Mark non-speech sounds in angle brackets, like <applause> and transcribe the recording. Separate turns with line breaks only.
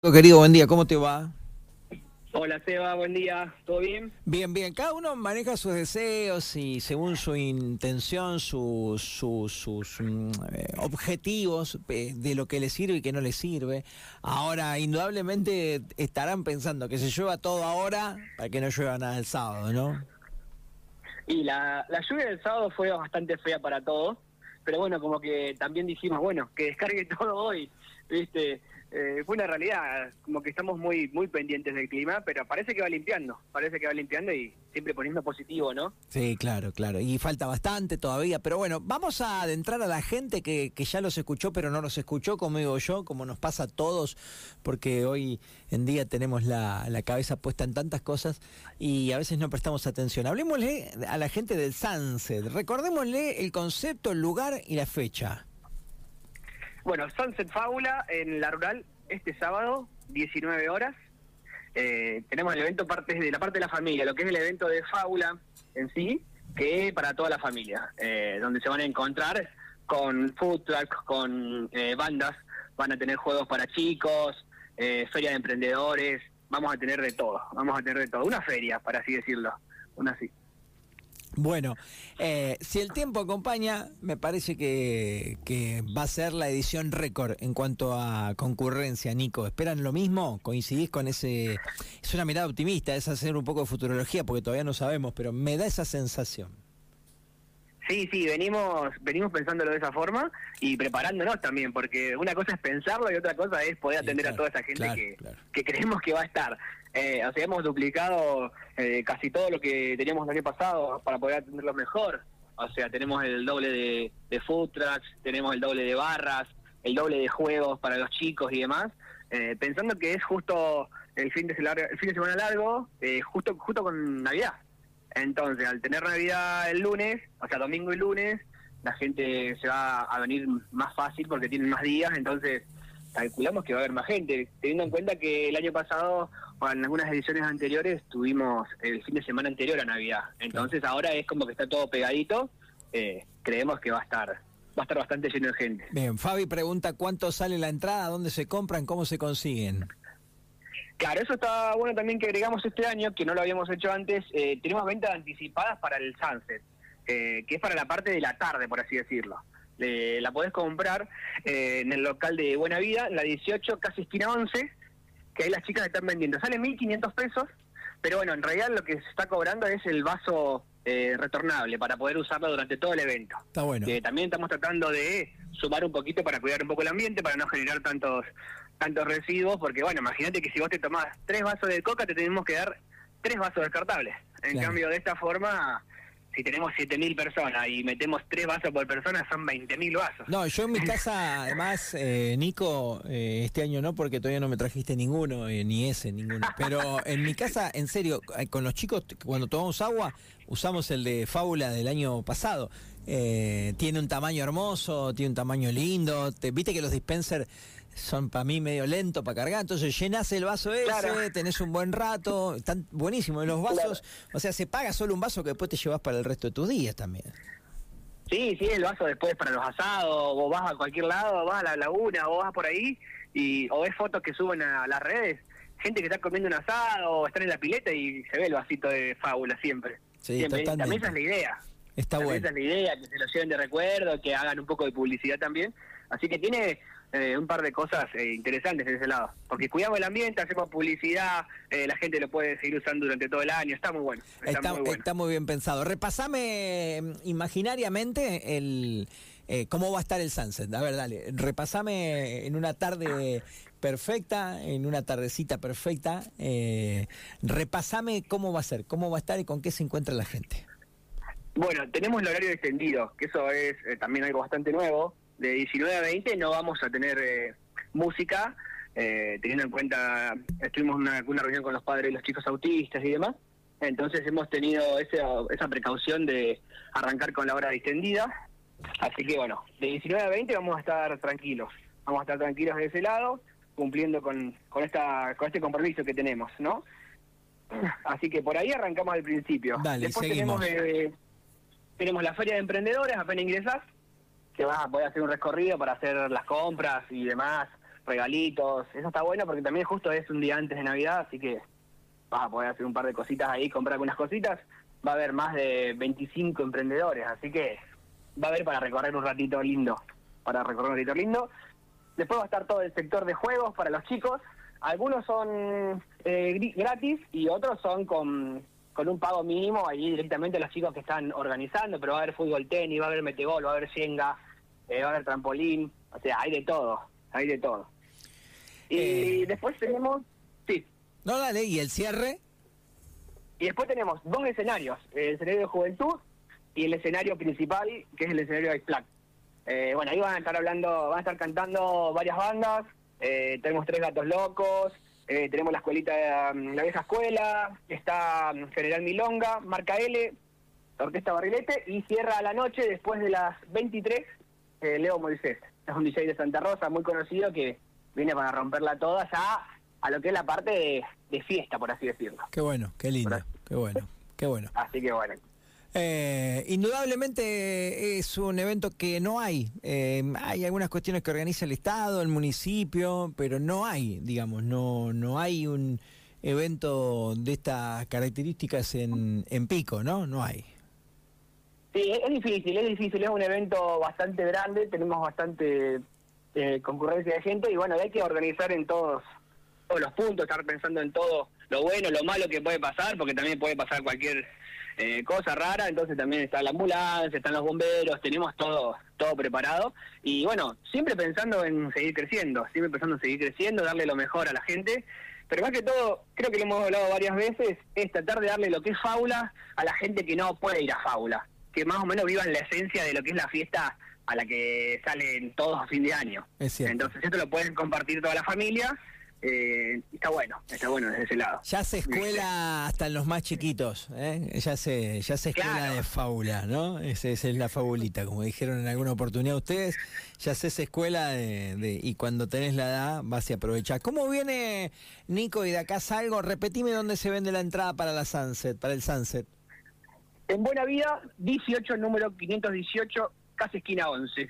Querido, buen día, ¿cómo te va?
Hola Seba, buen día, ¿todo bien?
Bien, bien, cada uno maneja sus deseos y según su intención, sus, sus, mm, eh, objetivos eh, de lo que le sirve y que no le sirve. Ahora, indudablemente estarán pensando que se llueva todo ahora para que no llueva nada el sábado, ¿no?
Y la, la lluvia del sábado fue bastante fea para todos, pero bueno, como que también dijimos, bueno, que descargue <laughs> todo hoy, ¿viste? eh, fue una realidad, como que estamos muy muy pendientes del clima, pero parece que va limpiando, parece que va limpiando y siempre poniendo positivo, ¿no?
Sí, claro, claro. Y falta bastante todavía, pero bueno, vamos a adentrar a la gente que, que ya los escuchó, pero no los escuchó, como yo, como nos pasa a todos, porque hoy en día tenemos la, la cabeza puesta en tantas cosas y a veces no prestamos atención. Hablemosle a la gente del Sunset, recordémosle el concepto, el lugar y la fecha.
Bueno, Sunset Fábula en la rural este sábado, 19 horas. Eh, tenemos el evento parte de la parte de la familia, lo que es el evento de Fábula en sí, que es para toda la familia, eh, donde se van a encontrar con food truck, con eh, bandas, van a tener juegos para chicos, feria de emprendedores, vamos a tener de todo, vamos a tener de todo, una feria, para así decirlo, una así.
Bueno, eh, si el tiempo acompaña, me parece que, que, va a ser la edición récord en cuanto a concurrencia, Nico. ¿Esperan lo mismo? ¿Coincidís con ese...? Es una mirada optimista, es hacer un poco de futurología, porque todavía no sabemos, pero me da esa sensación.
Sí, sí, venimos venimos pensándolo de esa forma y preparándonos también, porque una cosa es pensarlo y otra cosa es poder atender a toda esa gente que, que creemos que va a estar. Eh, hemos duplicado eh, casi todo lo que teníamos el año pasado para poder atenderlo mejor. O sea, tenemos el doble de, de food trucks, tenemos el doble de barras, el doble de juegos para los chicos y demás, eh, pensando que es justo el fin de, el fin de semana largo, eh, justo justo con Navidad. Entonces, al tener Navidad el lunes, o sea, domingo y lunes, la gente se va a venir más fácil porque tienen más días, entonces calculamos que va a haber más gente, teniendo en cuenta que el año pasado, o en algunas ediciones anteriores, tuvimos el fin de semana anterior a Navidad. Entonces ahora es como que está todo pegadito, eh, creemos que va a estar va a estar bastante lleno de gente.
Bien, Fabi pregunta cuánto sale la entrada, dónde se compran, cómo se consiguen.
Claro, eso está bueno también que agregamos este año, que no lo habíamos hecho antes. Eh, tenemos ventas anticipadas para el Sunset, eh, que es para la parte de la tarde, por así decirlo. La podés comprar eh, en el local de Buena Vida, la 18, casi esquina 11, que ahí las chicas están vendiendo. Sale 1.500 pesos, pero bueno, en realidad lo que se está cobrando es el vaso retornable para poder usarlo durante todo el evento.
Está bueno.
también estamos tratando de sumar un poquito para cuidar un poco el ambiente, para no generar tantos tantos residuos, porque bueno, imagínate que si vos te tomás tres vasos de coca, te tenemos que dar tres vasos descartables. En cambio, de esta forma, si tenemos 7.000 personas y metemos tres vasos por persona, son 20.000 vasos.
No, yo en mi casa, además, eh, Nico, eh, este año no, porque todavía no me trajiste ninguno, eh, ni ese, ninguno. Pero en mi casa, en serio, eh, con los chicos, cuando tomamos agua, usamos el de fábula del año pasado. Tiene un tamaño hermoso, tiene un tamaño lindo. Te, Viste que los dispensers son para mí medio lento para cargar, entonces llenas el vaso ese, tenés un buen rato, están buenísimos los vasos, o sea, se paga solo un vaso que después te llevas para el resto de tus días también.
Sí, sí, el vaso después para los asados, vos vas a cualquier lado, vas a la laguna, vos vas por ahí y o ves fotos que suben a las redes, gente que está comiendo un asado o están en la pileta y se ve el vasito de fábula siempre.
Sí,
siempre. También esa es la idea.
Está bueno.
Esa es la idea, que se lo lleven de recuerdo, que hagan un poco de publicidad también. Así que tiene eh, un par de cosas eh, interesantes de ese lado. Porque cuidamos el ambiente, hacemos publicidad, eh, la gente lo puede seguir usando durante todo el año, está muy bueno.
Está, muy, bien pensado. Repasame imaginariamente el cómo va a estar el sunset. A ver, dale, repasame en una tarde perfecta, en una tardecita perfecta, repasame cómo va a ser, cómo va a estar y con qué se encuentra la gente.
Bueno, tenemos el horario extendido, que eso es también algo bastante nuevo de 19 a 20 no vamos a tener eh, música, eh, teniendo en cuenta, estuvimos en una, una, reunión con los padres y los chicos autistas y demás, entonces hemos tenido esa, esa precaución de arrancar con la hora distendida, así que bueno, de 19 a 20 vamos a estar tranquilos, vamos a estar tranquilos de ese lado, cumpliendo con, con, esta, con este compromiso que tenemos, ¿no? Así que por ahí arrancamos al principio.
Después
tenemos, eh, tenemos la feria de emprendedores, apenas ingresás, que vas a poder hacer un recorrido para hacer las compras y demás, regalitos, eso está bueno porque también justo es un día antes de Navidad, así que vas a poder hacer un par de cositas ahí, comprar algunas cositas. Va a haber más de 25 emprendedores, así que va a haber para recorrer un ratito lindo, para recorrer un ratito lindo. Después va a estar todo el sector de juegos para los chicos. Algunos son eh, gratis y otros son con, con un pago mínimo, ahí directamente los chicos que están organizando, pero va a haber fútbol tenis, va a haber metegol, va a haber shenga, eh, va a haber trampolín, o sea, hay de todo, hay de todo. Y eh. después tenemos, sí.
No, dale, ¿y el cierre?
Y después tenemos dos escenarios, el escenario de juventud y el escenario principal, que es el escenario de Ice eh, bueno, ahí van a estar hablando, van a estar cantando varias bandas, eh, tenemos Tres Gatos Locos, eh, tenemos la escuelita, mm, la vieja escuela, está mm, General Milonga, Marca L, Orquesta Barrilete, y cierra a la noche, después de las 23, Leo Moisés. Es un DJ de Santa Rosa muy conocido que viene para romperla toda ya a lo que es la parte de, fiesta, por así decirlo.
Qué bueno, qué lindo, qué bueno, qué bueno.
Así que bueno.
Eh, indudablemente es un evento que no hay. Eh, hay algunas cuestiones que organiza el Estado, el municipio, pero no hay, digamos, no, no hay un evento de estas características en, en Pico, ¿no? No hay.
Sí, es difícil, es difícil, es un evento bastante grande, tenemos bastante eh, concurrencia de gente y bueno, hay que organizar en todos, todos los puntos, estar pensando en todo lo bueno, lo malo que puede pasar, porque también puede pasar cualquier eh, cosa rara, entonces también está la ambulancia, están los bomberos, tenemos todo todo preparado y bueno, siempre pensando en seguir creciendo, siempre pensando en seguir creciendo, darle lo mejor a la gente, pero más que todo, creo que lo hemos hablado varias veces, es tratar de darle lo que es faula a la gente que no puede ir a faula, que más o menos vivan la esencia de lo que es la fiesta a la que salen todos a fin de año. Entonces esto lo pueden compartir toda la familia eh, está bueno, está bueno desde ese lado.
Ya se escuela hasta en los más chiquitos, ¿eh? ya se ya se escuela de fábula, ¿no? Esa es la fabulita, como dijeron en alguna oportunidad ustedes, ya se escuela de, y cuando tenés la edad vas y aprovechás. ¿Cómo viene Nico y de acá salgo? Repetime dónde se vende la entrada para la Sunset, para el Sunset.
En Buena Vida, 18, número 518, casi esquina 11.